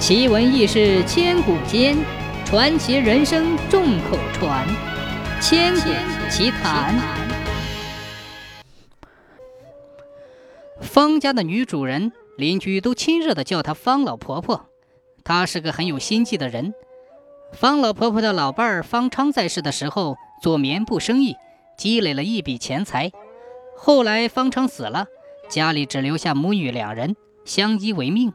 奇闻异事千古间，传奇人生众口传。千古奇谈。方家的女主人，邻居都亲热的叫她方老婆婆。她是个很有心计的人。方老婆婆的老伴儿方昌在世的时候做棉布生意，积累了一笔钱财。后来方昌死了，家里只留下母女两人，相依为命。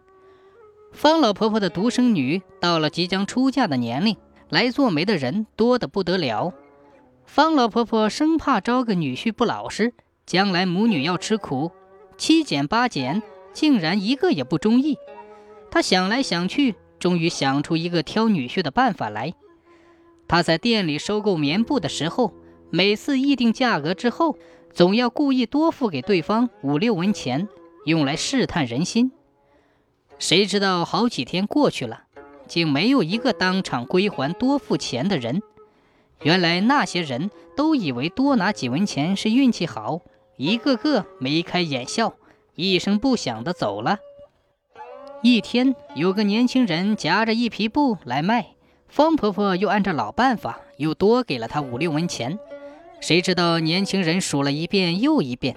方老婆婆的独生女到了即将出嫁的年龄，来做媒的人多得不得了。方老婆婆生怕招个女婿不老实，将来母女要吃苦，七拣八拣，竟然一个也不中意。她想来想去，终于想出一个挑女婿的办法来。她在店里收购棉布的时候，每次议定价格之后，总要故意多付给对方五六文钱，用来试探人心。谁知道好几天过去了，竟没有一个当场归还多付钱的人。原来那些人都以为多拿几文钱是运气好，一个个眉开眼笑，一声不响的走了。一天，有个年轻人夹着一匹布来卖，方婆婆又按照老办法，又多给了他五六文钱。谁知道年轻人数了一遍又一遍，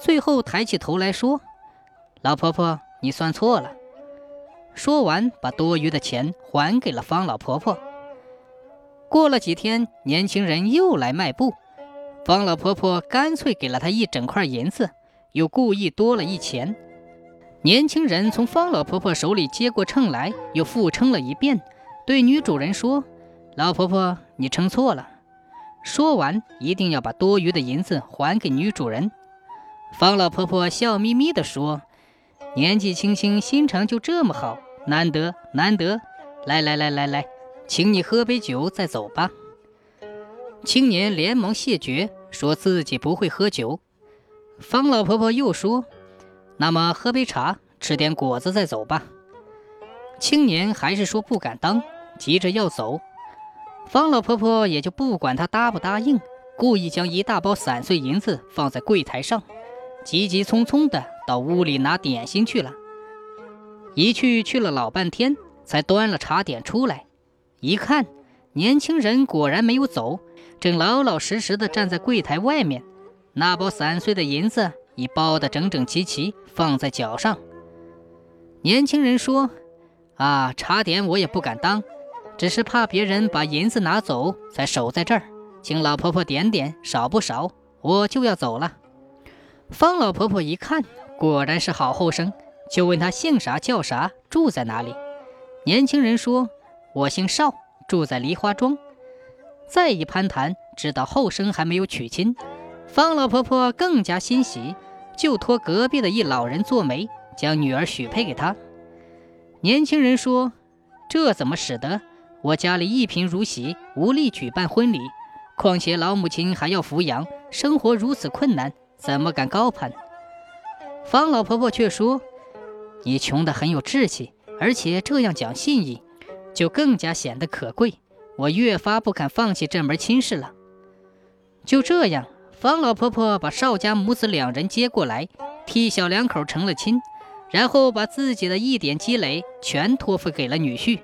最后抬起头来说：“老婆婆，你算错了。”说完，把多余的钱还给了方老婆婆。过了几天，年轻人又来卖布，方老婆婆干脆给了他一整块银子，又故意多了一钱。年轻人从方老婆婆手里接过秤来，又复称了一遍，对女主人说：“老婆婆，你称错了。”说完，一定要把多余的银子还给女主人。方老婆婆笑眯眯地说。年纪轻轻，心肠就这么好，难得难得！来来来来来，请你喝杯酒再走吧。青年连忙谢绝，说自己不会喝酒。方老婆婆又说：“那么喝杯茶，吃点果子再走吧。”青年还是说不敢当，急着要走。方老婆婆也就不管他答不答应，故意将一大包散碎银子放在柜台上，急急匆匆的。到屋里拿点心去了，一去去了老半天，才端了茶点出来。一看，年轻人果然没有走，正老老实实的站在柜台外面。那包散碎的银子已包得整整齐齐，放在脚上。年轻人说：“啊，茶点我也不敢当，只是怕别人把银子拿走，才守在这儿。请老婆婆点点，少不少，我就要走了。”方老婆婆一看。果然是好后生，就问他姓啥叫啥，住在哪里。年轻人说：“我姓邵，住在梨花庄。”再一攀谈，知道后生还没有娶亲，方老婆婆更加欣喜，就托隔壁的一老人做媒，将女儿许配给他。年轻人说：“这怎么使得？我家里一贫如洗，无力举办婚礼，况且老母亲还要抚养，生活如此困难，怎么敢高攀？”方老婆婆却说：“你穷得很有志气，而且这样讲信义，就更加显得可贵。我越发不肯放弃这门亲事了。”就这样，方老婆婆把邵家母子两人接过来，替小两口成了亲，然后把自己的一点积累全托付给了女婿。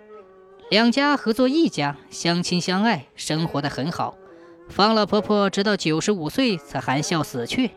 两家合作一家，相亲相爱，生活得很好。方老婆婆直到九十五岁才含笑死去。